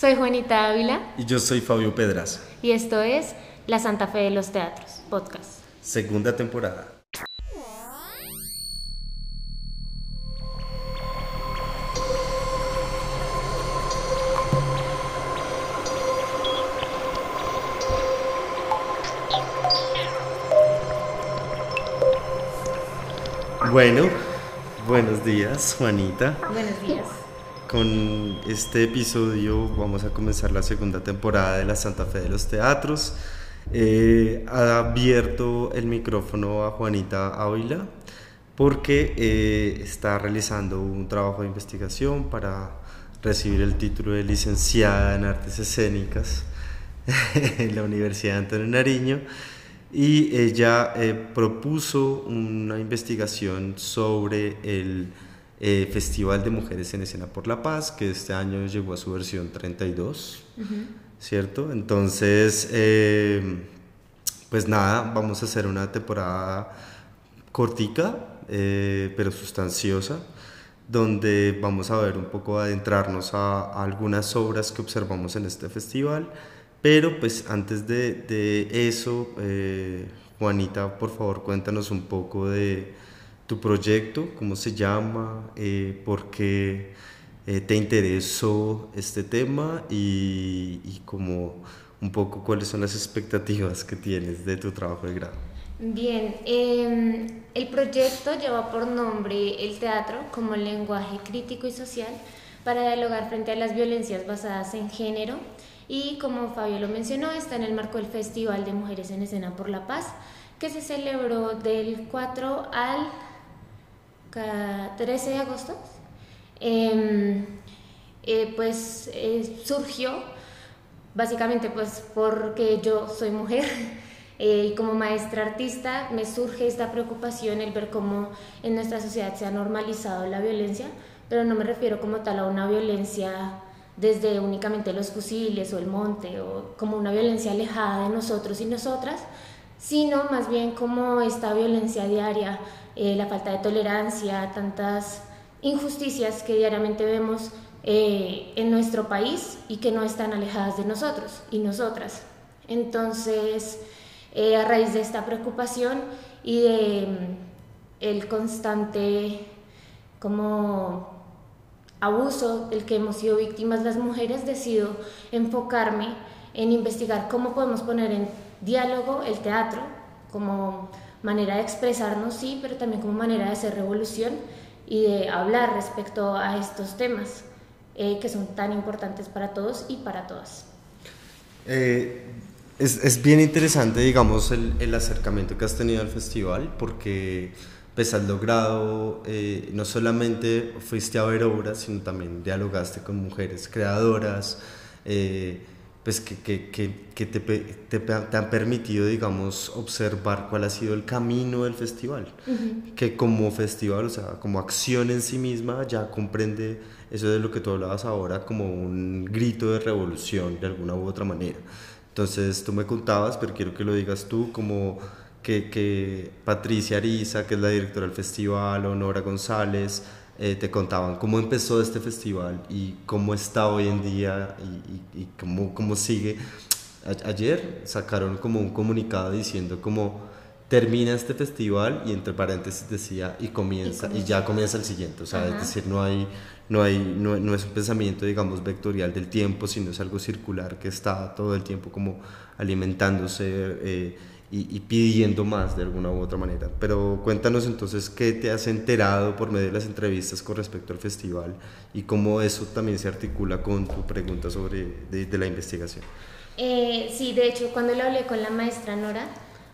Soy Juanita Ávila. Y yo soy Fabio Pedras. Y esto es La Santa Fe de los Teatros, podcast. Segunda temporada. Bueno, buenos días, Juanita. Buenos días. Con este episodio vamos a comenzar la segunda temporada de la Santa Fe de los Teatros. Eh, abierto el micrófono a Juanita Ávila porque eh, está realizando un trabajo de investigación para recibir el título de licenciada en artes escénicas en la Universidad de Antonio Nariño y ella eh, propuso una investigación sobre el eh, Festival de Mujeres en Escena por la Paz, que este año llegó a su versión 32, ¿cierto? Entonces, eh, pues nada, vamos a hacer una temporada cortica, pero sustanciosa, donde vamos a ver un poco, adentrarnos a, a algunas obras que observamos en este festival pero pues antes de, de eso, eh, Juanita, por favor cuéntanos un poco de tu proyecto, cómo se llama, eh, por qué eh, te interesó este tema y, y como un poco cuáles son las expectativas que tienes de tu trabajo de grado. Bien, em, el proyecto lleva por nombre el teatro como lenguaje crítico y social para dialogar frente a las violencias basadas en género. Y como Fabio lo mencionó, está en el marco del Festival de Mujeres en Escena por la Paz, que se celebró del 4 al 13 de agosto. Em, eh, pues eh, surgió básicamente pues porque yo soy mujer eh, y como maestra artista me surge esta preocupación el ver cómo en nuestra sociedad se ha normalizado la violencia, pero no me refiero como tal a una violencia desde únicamente los fusiles o el monte o como una violencia alejada de nosotros y nosotras, sino más bien como esta violencia diaria, eh, la falta de tolerancia, tantas injusticias que diariamente vemos eh, en nuestro país y que no están alejadas de nosotros y nosotras. Entonces, eh, a raíz de esta preocupación y de mm, el constante como abuso del que hemos sido víctimas las mujeres, decido enfocarme en investigar cómo podemos poner en diálogo el teatro como manera de expresarnos, sí, pero también como manera de hacer revolución y de hablar respecto a estos temas eh, que son tan importantes para todos y para todas. Eh, es, es, bien interesante, digamos, el, el acercamiento que has tenido al festival, porque pues has logrado, eh, no solamente fuiste a ver obras, sino también dialogaste con mujeres creadoras, pues que, que, que, te, te, te, han permitido, digamos, observar cuál ha sido el camino del festival, que como festival, o sea, como acción en sí misma, ya comprende eso de lo que tú hablabas ahora como un grito de revolución de alguna u otra manera. Entonces tú me contabas, pero quiero que lo digas tú, como que, que, Patricia Ariza, que es la directora del festival, o Nora González, eh, te contaban cómo empezó este festival y cómo está hoy en día y, y, y cómo, cómo sigue. ayer sacaron como un comunicado diciendo como termina este festival y entre paréntesis decía y comienza y, ya comienza el siguiente, o sea, es decir, no hay no hay no, no, es un pensamiento digamos vectorial del tiempo, sino es algo circular que está todo el tiempo como alimentándose eh, y, pidiendo más de alguna u otra manera. Pero cuéntanos entonces qué te has enterado por medio de las entrevistas con respecto al festival y cómo eso también se articula con tu pregunta sobre de, la investigación. Eh, sí, de hecho, cuando le hablé con la maestra Nora,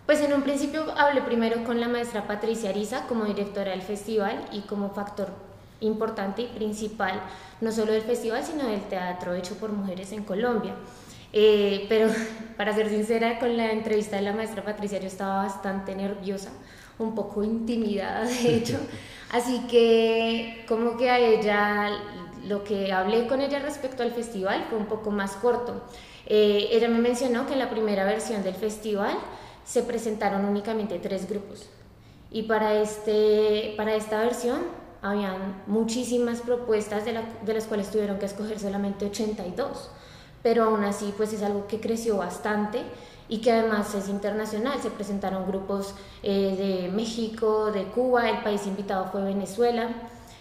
pues en un principio hablé primero con la maestra Patricia Ariza como directora del festival y como factor importante y principal, no solo del festival, sino del teatro hecho por mujeres en Colombia. Eh, pero para ser sincera, con la entrevista de la maestra Patricia yo estaba bastante nerviosa, un poco intimidada de hecho, así que como que a ella, lo que hablé con ella respecto al festival fue un poco más corto. Eh, ella me mencionó que en la primera versión del festival se presentaron únicamente tres grupos. Y para, este, para esta versión habían muchísimas propuestas de, la, de las cuales tuvieron que escoger solamente 82 pero aún así pues es algo que creció bastante y que además es internacional. Se presentaron grupos eh, de México, de Cuba, el país invitado fue Venezuela.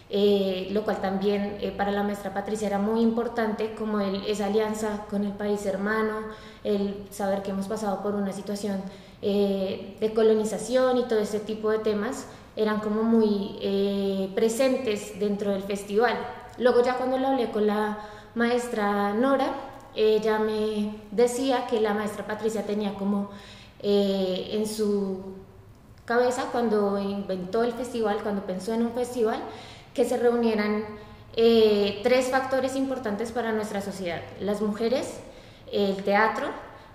Eh, lo cual también eh, para la maestra Patricia era muy importante, como el, esa alianza con el país hermano, el saber que hemos pasado por una situación de colonización y todo ese tipo de temas eran como muy presentes dentro del festival. Luego ya cuando lo hablé con la maestra Nora, ella me decía que la maestra Patricia tenía como eh, en su cabeza cuando inventó el festival, cuando pensó en un festival, que se reunieran eh, tres factores importantes para nuestra sociedad, las mujeres, el teatro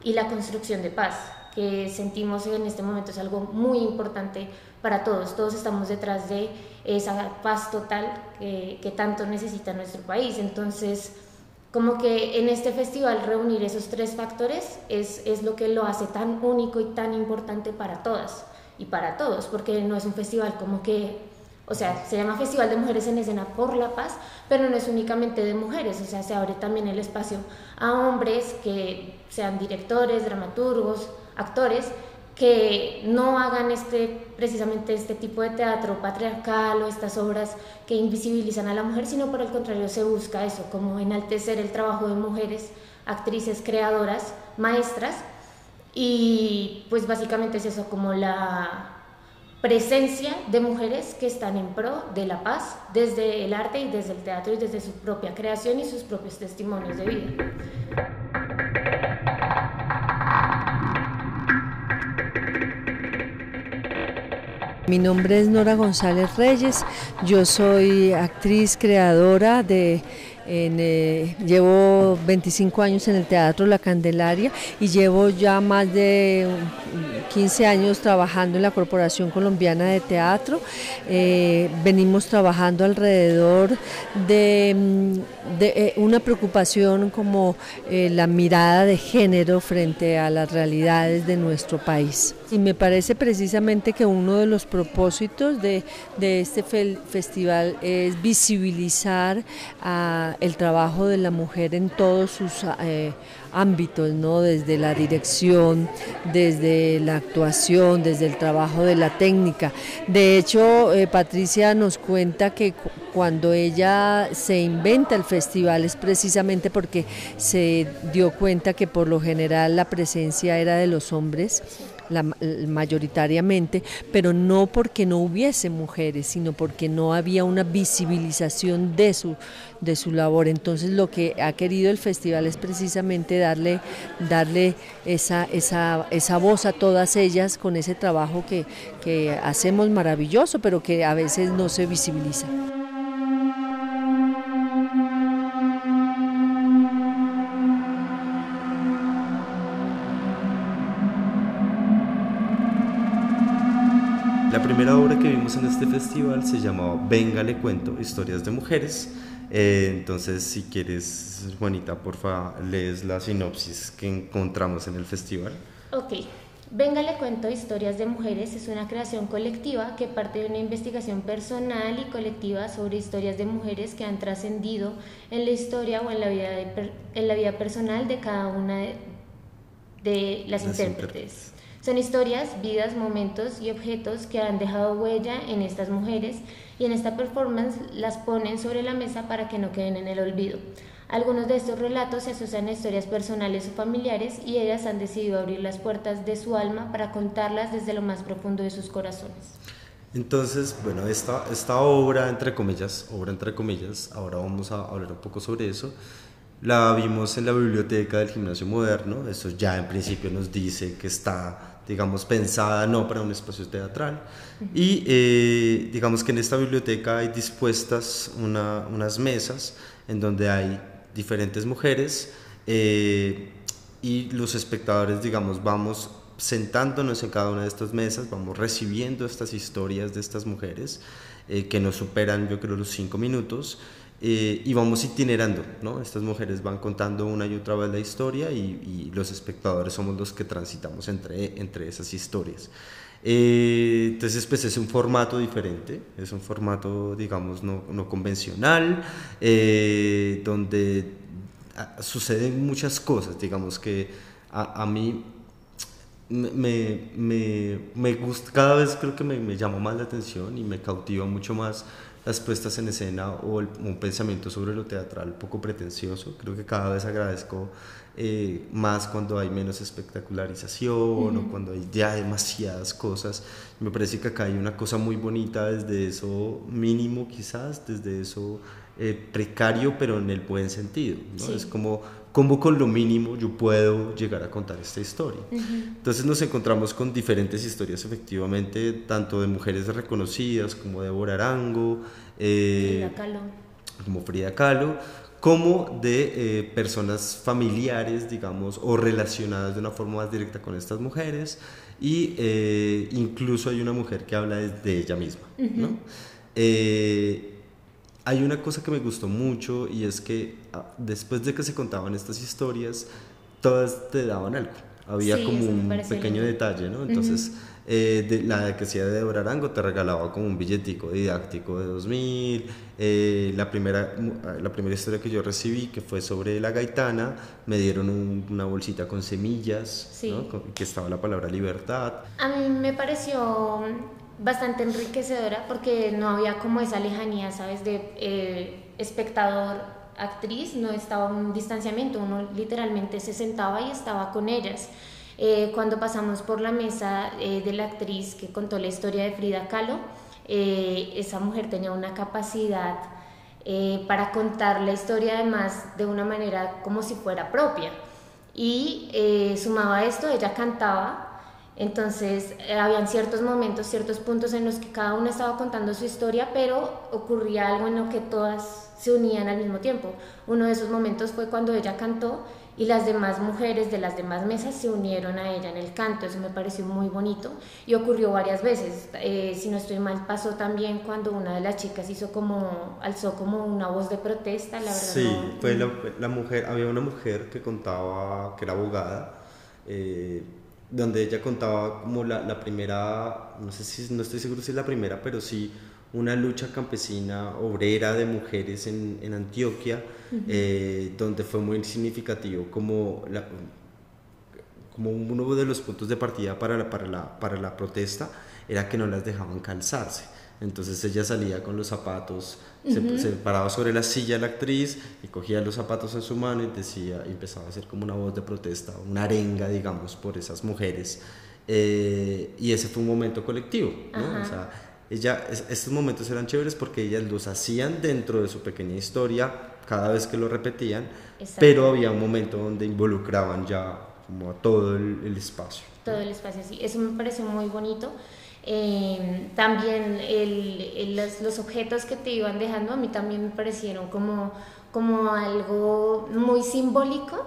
y la construcción de paz, que sentimos en este momento es algo muy importante para todos, todos estamos detrás de esa paz total que, que tanto necesita nuestro país, entonces como que en este festival reunir esos tres factores es, es, lo que lo hace tan único y tan importante para todas y para todos, porque no es un festival como que, o sea, se llama Festival de Mujeres en Escena por la Paz, pero no es únicamente de mujeres, o sea, se abre también el espacio a hombres que sean directores, dramaturgos, actores, que no hagan este, precisamente este tipo de teatro patriarcal o estas obras que invisibilizan a la mujer, sino por el contrario se busca eso, como enaltecer el trabajo de mujeres, actrices, creadoras, maestras, y pues básicamente es eso, como la presencia de mujeres que están en pro de la paz desde el arte y desde el teatro y desde su propia creación y sus propios testimonios de vida. Mi nombre es Nora González Reyes, yo soy actriz, creadora de eh, llevo 25 años en el Teatro La Candelaria y llevo ya más de 15 años trabajando en la Corporación Colombiana de Teatro. Eh, venimos trabajando alrededor de, mm, eh, una preocupación como la mirada de género frente a las realidades de nuestro país. Y me parece precisamente que uno de los propósitos de, este festival es visibilizar a el trabajo de la mujer en todos sus eh, ámbitos, ¿no? desde la dirección, desde la actuación, desde el trabajo de la técnica. De hecho, eh, Patricia nos cuenta que cuando ella se inventa el festival es precisamente porque se dio cuenta que por lo general la presencia era de los hombres mayoritariamente, pero no porque no hubiese mujeres, sino porque no había una visibilización de su, de su labor. Entonces lo que ha querido el festival es precisamente darle, darle esa, esa, esa voz a todas ellas con ese trabajo que, que hacemos maravilloso, pero que a veces no se visibiliza. En este festival se llamaba Venga le cuento, historias de mujeres. Eh, entonces, si quieres, Juanita, porfa, lees la sinopsis que encontramos en el festival. Ok. Venga le cuento historias de mujeres es una creación colectiva que parte de una investigación personal y colectiva sobre historias de mujeres que han trascendido en la historia o en la vida, en la vida personal de cada una de, las, intérpretes. Son historias, vidas, momentos y objetos que han dejado huella en estas mujeres y en esta performance las ponen sobre la mesa para que no queden en el olvido. Algunos de estos relatos se asocian a historias personales o familiares y ellas han decidido abrir las puertas de su alma para contarlas desde lo más profundo de sus corazones. Entonces, bueno, esta, esta obra, entre comillas, obra entre comillas, ahora vamos a hablar un poco sobre eso, la vimos en la biblioteca del gimnasio moderno, eso ya en principio nos dice que está digamos, pensada no para un espacio teatral. Y eh, digamos que en esta biblioteca hay dispuestas unas mesas en donde hay diferentes mujeres eh, y los espectadores, digamos, vamos sentándonos en cada una de estas mesas, vamos recibiendo estas historias de estas mujeres eh, que nos superan, yo creo, los cinco minutos eh, y vamos itinerando, ¿no? Estas mujeres van contando una y otra vez la historia y, los espectadores somos los que transitamos entre, entre esas historias. Eh, entonces, pues es un formato diferente, es un formato, digamos, no, no convencional, eh, donde suceden muchas cosas, digamos que a, a mí me, me, me, gusta, cada vez creo que me, me llama más la atención y me cautiva mucho más las puestas en escena o un pensamiento sobre lo teatral poco pretencioso. Creo que cada vez agradezco eh, más cuando hay menos espectacularización o cuando hay ya demasiadas cosas. Me parece que acá hay una cosa muy bonita desde eso mínimo quizás, desde eso eh, precario, pero en el buen sentido. ¿no? Es como cómo con lo mínimo yo puedo llegar a contar esta historia. Entonces nos encontramos con diferentes historias efectivamente, tanto de mujeres reconocidas como Débora Arango, eh, Frida Kahlo. como Frida Kahlo, como de eh, personas familiares, digamos, o relacionadas de una forma más directa con estas mujeres, y eh, incluso hay una mujer que habla de, ella misma. ¿no? Hay una cosa que me gustó mucho y es que ah, después de que se contaban estas historias, todas te daban algo. Había como un pequeño detalle, ¿no? Entonces, eh, de, la que hacía de Arango te regalaba como un billetico didáctico de 2000. Eh, la, primera, ah, la primera historia que yo recibí, que fue sobre la gaitana, me dieron una bolsita con semillas, ¿no? que estaba la palabra libertad. A mí me pareció bastante enriquecedora porque no había como esa lejanía, ¿sabes? De eh, espectador, actriz, no estaba un distanciamiento, uno literalmente se sentaba y estaba con ellas. Eh, cuando pasamos por la mesa eh, de la actriz que contó la historia de Frida Kahlo, esa mujer tenía una capacidad para contar la historia además de una manera como si fuera propia. Y sumaba a esto, ella cantaba entonces, eh, habían ciertos momentos, ciertos puntos en los que cada una estaba contando su historia, pero ocurría algo en lo que todas se unían al mismo tiempo. Uno de esos momentos fue cuando ella cantó y las demás mujeres de las demás mesas se unieron a ella en el canto. Eso me pareció muy bonito y ocurrió varias veces. Eh, si no estoy mal, pasó también cuando una de las chicas hizo como, alzó como una voz de protesta, la verdad. Sí, fue la, la, mujer, había una mujer que contaba, que era abogada. Eh, donde ella contaba como la, la, primera, no sé si, no estoy seguro si es la primera, pero sí una lucha campesina obrera de mujeres en, en Antioquia, eh, donde fue muy significativo como, la, como uno de los puntos de partida para la, para, la, para la protesta era que no las dejaban calzarse. Entonces ella salía con los zapatos, se, paraba sobre la silla la actriz y cogía los zapatos en su mano y decía, y empezaba a hacer como una voz de protesta, una arenga, digamos, por esas mujeres. Eh, y ese fue un momento colectivo, ¿no? O sea, ella, estos momentos eran chéveres porque ellas los hacían dentro de su pequeña historia cada vez que lo repetían, pero había un momento donde involucraban ya como a todo el, el espacio. Todo el espacio, sí. Eso me pareció muy bonito. Em, también el, los, objetos que te iban dejando a mí también me parecieron como, como algo muy simbólico.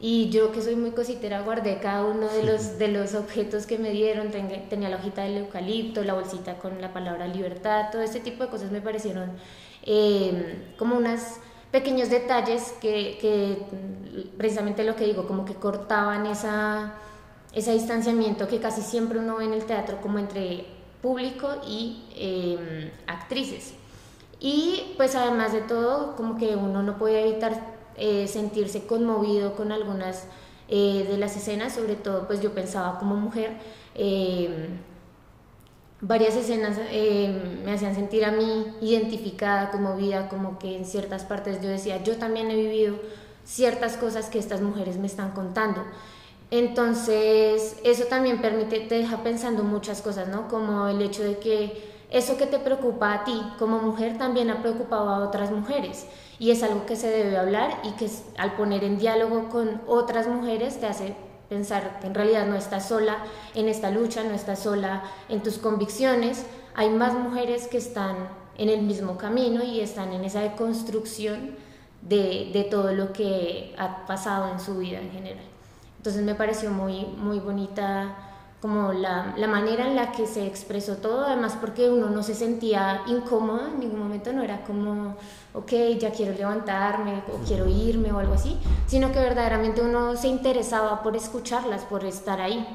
Y yo que soy muy cositera guardé cada uno de los, de los objetos que me dieron, tenía la hojita del eucalipto, la bolsita con la palabra libertad, todo ese tipo de cosas me parecieron em, como unos pequeños detalles que, que precisamente lo que digo, como que cortaban esa ese distanciamiento que casi siempre uno ve en el teatro como entre público y em, actrices. Y pues además de todo, como que uno no puede evitar eh, sentirse conmovido con algunas eh, de las escenas, sobre todo pues yo pensaba como mujer, em, varias escenas em, me hacían sentir a mí identificada, conmovida, como que en ciertas partes yo decía, yo también he vivido ciertas cosas que estas mujeres me están contando. Entonces, eso también permite, te deja pensando muchas cosas, ¿no? Como el hecho de que eso que te preocupa a ti como mujer también ha preocupado a otras mujeres y es algo que se debe hablar y que al poner en diálogo con otras mujeres te hace pensar que en realidad no estás sola en esta lucha, no estás sola en tus convicciones, hay más mujeres que están en el mismo camino y están en esa deconstrucción de, de todo lo que ha pasado en su vida en general. Entonces me pareció muy, muy bonita como la, la, manera en la que se expresó todo, además porque uno no se sentía incómodo en ningún momento, no era como, ok, ya quiero levantarme o quiero irme o algo así, sino que verdaderamente uno se interesaba por escucharlas, por estar ahí.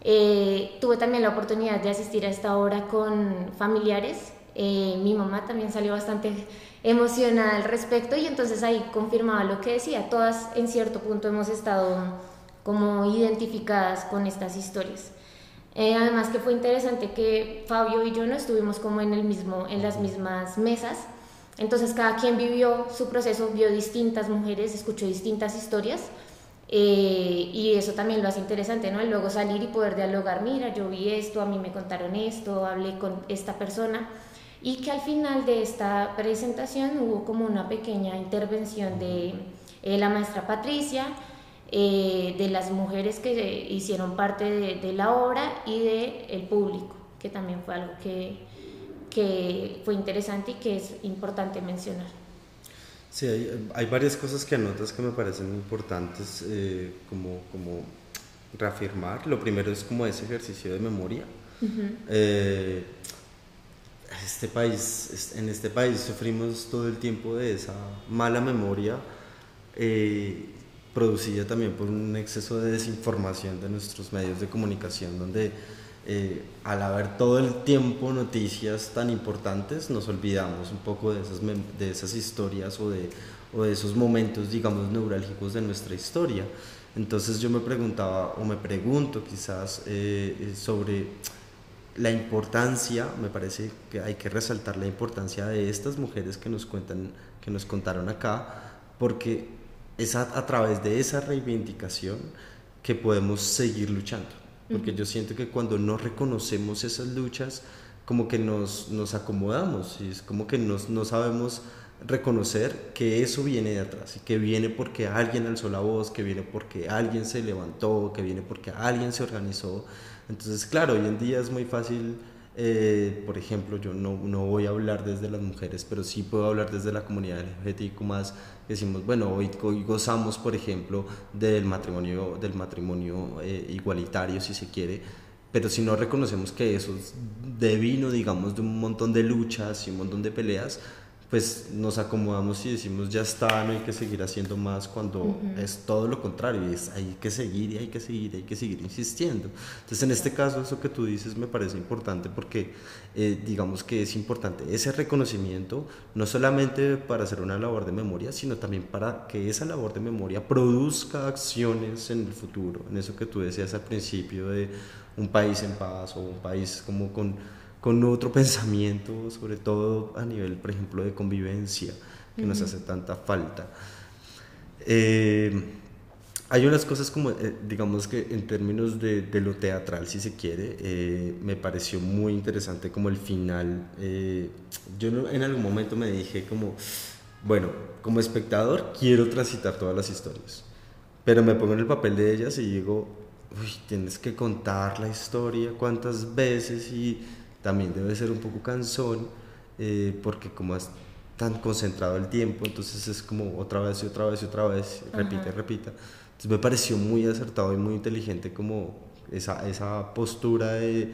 Eh, tuve también la oportunidad de asistir a esta obra con familiares. Eh, mi mamá también salió bastante emocionada al respecto y entonces ahí confirmaba lo que decía, todas en cierto punto hemos estado como identificadas con estas historias. Eh, además que fue interesante que Fabio y yo no estuvimos como en, el mismo, en las mismas mesas, entonces cada quien vivió su proceso, vio distintas mujeres, escuchó distintas historias eh, y eso también lo hace interesante, ¿no? luego salir y poder dialogar, mira, yo vi esto, a mí me contaron esto, hablé con esta persona y que al final de esta presentación hubo como una pequeña intervención de eh, la maestra Patricia, eh, de las mujeres que hicieron parte de, la obra y del el público, que también fue algo que, que, fue interesante y que es importante mencionar. Sí, hay, hay varias cosas que anotas que me parecen importantes eh, como, como reafirmar. Lo primero es como ese ejercicio de memoria. Eh, este país, en este país sufrimos todo el tiempo de esa mala memoria producida también por un exceso de desinformación de nuestros medios de comunicación, donde eh, al haber todo el tiempo noticias tan importantes, nos olvidamos un poco de esas, de esas historias o de, o de esos momentos, digamos, neurálgicos de nuestra historia. Entonces yo me preguntaba, o me pregunto quizás, eh, eh, sobre la importancia, me parece que hay que resaltar la importancia de estas mujeres que nos cuentan, que nos contaron acá, porque es a, través de esa reivindicación que podemos seguir luchando. Porque yo siento que cuando no reconocemos esas luchas, como que nos, nos acomodamos y es como que nos, no sabemos reconocer que eso viene de atrás y que viene porque alguien alzó la voz, que viene porque alguien se levantó, que viene porque alguien se organizó. Entonces, claro, hoy en día es muy fácil eh, por ejemplo, yo no, no, voy a hablar desde las mujeres, pero sí puedo hablar desde la comunidad LGBTIQ+, decimos, bueno, hoy, gozamos, por ejemplo, del matrimonio, del matrimonio eh, igualitario, si se quiere, pero si no reconocemos que eso devino, digamos, de un montón de luchas y un montón de peleas, pues nos acomodamos y decimos ya está, no hay que seguir haciendo más cuando es todo lo contrario, es hay que seguir y hay que seguir, hay que seguir insistiendo. Entonces en este caso eso que tú dices me parece importante porque eh, digamos que es importante ese reconocimiento, no solamente para hacer una labor de memoria, sino también para que esa labor de memoria produzca acciones en el futuro, en eso que tú decías al principio de un país en paz o un país como con con otro pensamiento, sobre todo a nivel, por ejemplo, de convivencia, que nos hace tanta falta. Eh, hay unas cosas como, eh, digamos que en términos de, lo teatral, si se quiere, eh, me pareció muy interesante como el final. yo en algún momento me dije como, bueno, como espectador quiero transitar todas las historias, pero me pongo en el papel de ellas y digo, uy, tienes que contar la historia cuántas veces y también debe ser un poco cansón, eh, porque como es tan concentrado el tiempo, entonces es como otra vez y otra vez y otra vez, repite, repita. Entonces me pareció muy acertado y muy inteligente como esa, esa postura de,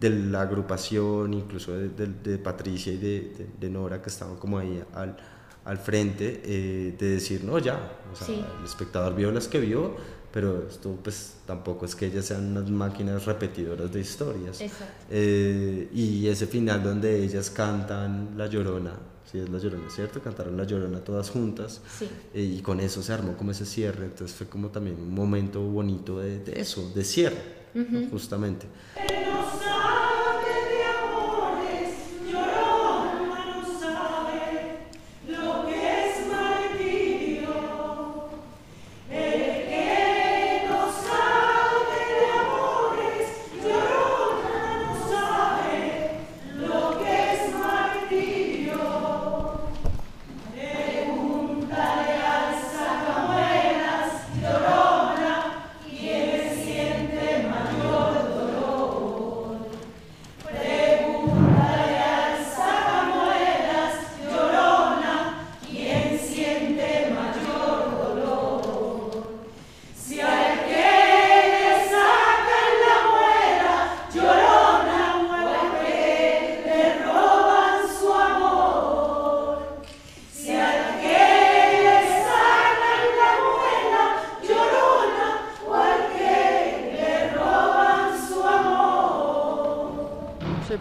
de la agrupación, incluso de, de, Patricia y de, Nora, que estaban como ahí al, al frente, eh, de decir, no, ya, o sea, el espectador vio las que vio, pero esto pues tampoco es que ellas sean unas máquinas repetidoras de historias. Eh, y ese final donde ellas cantan La Llorona, sí es La Llorona, ¿cierto? Cantaron La Llorona todas juntas sí. Eh, y con eso se armó como ese cierre, entonces fue como también un momento bonito de, eso, de cierre, justamente.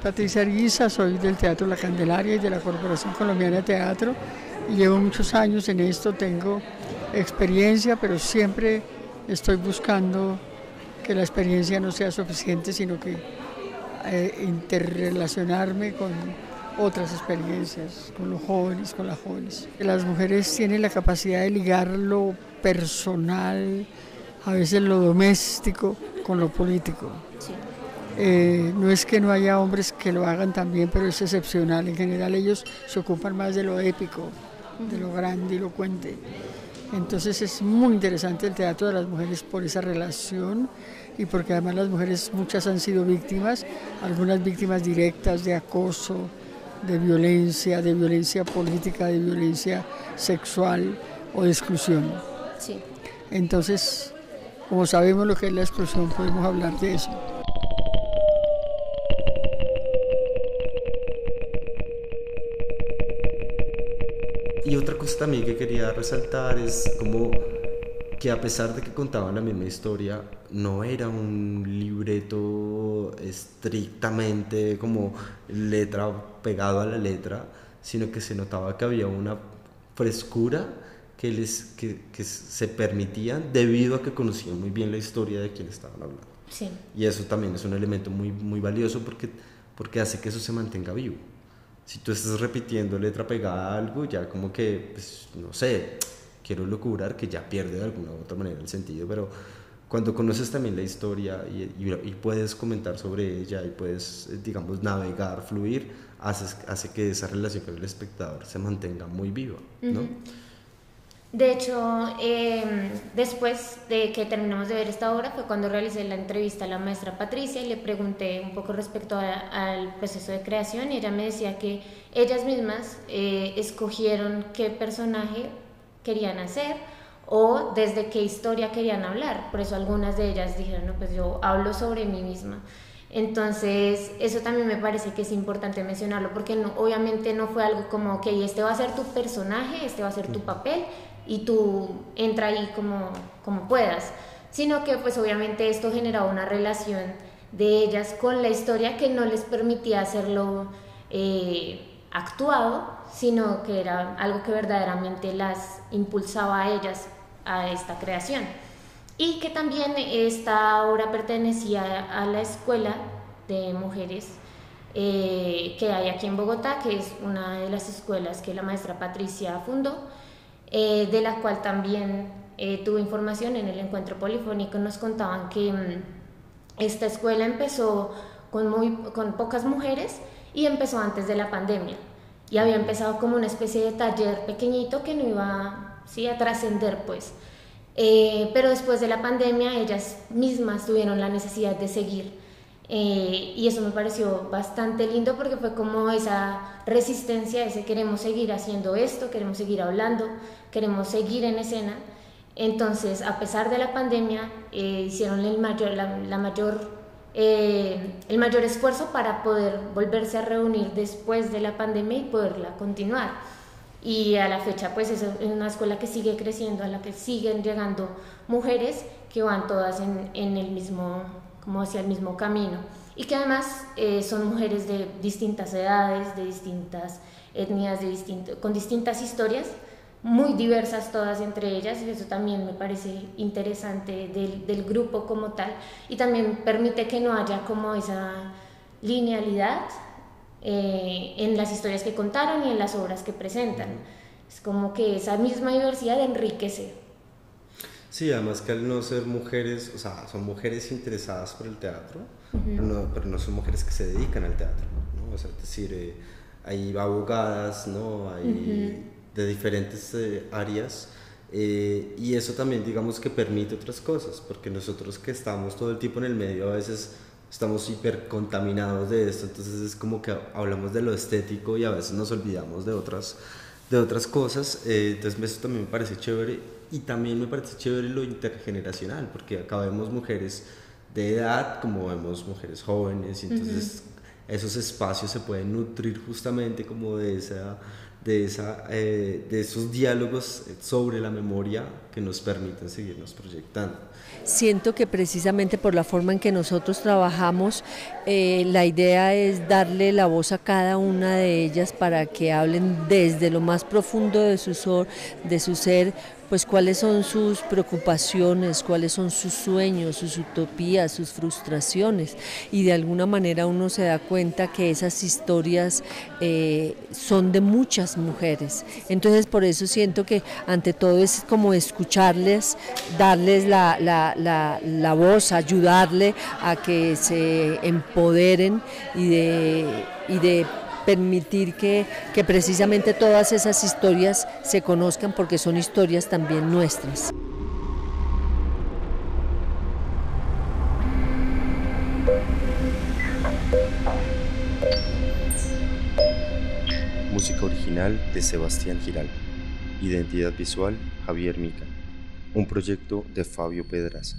Patricia Arguiza, soy del Teatro La Candelaria y de la Corporación Colombiana de Teatro llevo muchos años en esto, tengo experiencia, pero siempre estoy buscando que la experiencia no sea suficiente, sino que eh, interrelacionarme con otras experiencias, con los jóvenes, con las jóvenes. Las mujeres tienen la capacidad de ligar lo personal, a veces lo doméstico, con lo político. Eh, no es que no haya hombres que lo hagan también, pero es excepcional. En general ellos se ocupan más de lo épico, de lo grande y lo cuente. Entonces es muy interesante el teatro de las mujeres por esa relación y porque además las mujeres muchas han sido víctimas, algunas víctimas directas de acoso, de violencia, de violencia política, de violencia sexual o de exclusión. Sí. Entonces, como sabemos lo que es la exclusión, podemos hablar de eso. Y otra cosa también que quería resaltar es como que a pesar de que contaban la misma historia, no era un libreto estrictamente como letra pegado a la letra, sino que se notaba que había una frescura que, les, que, que se permitían debido a que conocían muy bien la historia de quien estaban hablando. Sí. Y eso también es un elemento muy, muy valioso porque, porque hace que eso se mantenga vivo si tú estás repitiendo letra pegada a algo, ya como que, pues, no sé, quiero locurar que ya pierde de alguna u otra manera el sentido, pero cuando conoces también la historia y, y, puedes comentar sobre ella y puedes, digamos, navegar, fluir, hace, hace que esa relación con el espectador se mantenga muy viva, ¿no? De hecho, em, después de que terminamos de ver esta obra fue cuando realicé la entrevista a la maestra Patricia y le pregunté un poco respecto al proceso de creación y ella me decía que ellas mismas eh, escogieron qué personaje querían hacer o desde qué historia querían hablar. Por eso algunas de ellas dijeron, no, pues yo hablo sobre mí misma. Entonces, eso también me parece que es importante mencionarlo, porque no, obviamente no fue algo como, ok, este va a ser tu personaje, este va a ser tu papel, y tú entra ahí como, como puedas, sino que pues obviamente esto generaba una relación de ellas con la historia que no les permitía hacerlo eh, actuado, sino que era algo que verdaderamente las impulsaba a ellas a esta creación. Y que también esta obra pertenecía a la escuela de mujeres eh, que hay aquí en Bogotá, que es una de las escuelas que la maestra Patricia fundó eh, de la cual también eh, tuve información en el encuentro polifónico. Nos contaban que mm, esta escuela empezó con, muy, con pocas mujeres y empezó antes de la pandemia. Y había empezado como una especie de taller pequeñito que no iba ¿sí? a trascender, pues. Eh, pero después de la pandemia ellas mismas tuvieron la necesidad de seguir eh, y eso me pareció bastante lindo porque fue como esa resistencia, ese queremos seguir haciendo esto, queremos seguir hablando, queremos seguir en escena. Entonces, a pesar de la pandemia, eh, hicieron el mayor, la, mayor, eh, el mayor esfuerzo para poder volverse a reunir después de la pandemia y poderla continuar. Y a la fecha, pues es una escuela que sigue creciendo, a la que siguen llegando mujeres que van todas en, en el mismo como hacia el mismo camino y que además eh, son mujeres de distintas edades, de distintas etnias, de con distintas historias, muy diversas todas entre ellas, y eso también me parece interesante del, del, grupo como tal, y también permite que no haya como esa linealidad eh, en las historias que contaron y en las obras que presentan. Es como que esa misma diversidad enriquece Sí, además que al no ser mujeres, o sea, son mujeres interesadas por el teatro, pero, no, son mujeres que se dedican al teatro, ¿no? O sea, es decir, eh, hay abogadas, ¿no? Hay de diferentes eh, áreas. Eh, y eso también, digamos, que permite otras cosas, porque nosotros que estamos todo el tiempo en el medio, a veces estamos hiper contaminados de esto, entonces es como que hablamos de lo estético y a veces nos olvidamos de otras, de otras cosas. entonces, eso también me parece chévere y también me parece chévere lo intergeneracional, porque acá vemos mujeres de edad como vemos mujeres jóvenes, y entonces esos espacios se pueden nutrir justamente como de esa de, esa, eh, de esos diálogos sobre la memoria que nos permiten seguirnos proyectando. Siento que precisamente por la forma en que nosotros trabajamos, eh, la idea es darle la voz a cada una de ellas para que hablen desde lo más profundo de su, ser, de su ser pues cuáles son sus preocupaciones, cuáles son sus sueños, sus utopías, sus frustraciones y de alguna manera uno se da cuenta que esas historias eh, son de muchas mujeres. Entonces por eso siento que ante todo es como escucharles, darles la, la, voz, ayudarle a que se empoderen y de, y de permitir que, que precisamente todas esas historias se conozcan porque son historias también nuestras. Música original de Sebastián Giral. Identidad visual Javier Mica. Un proyecto de Fabio Pedraza.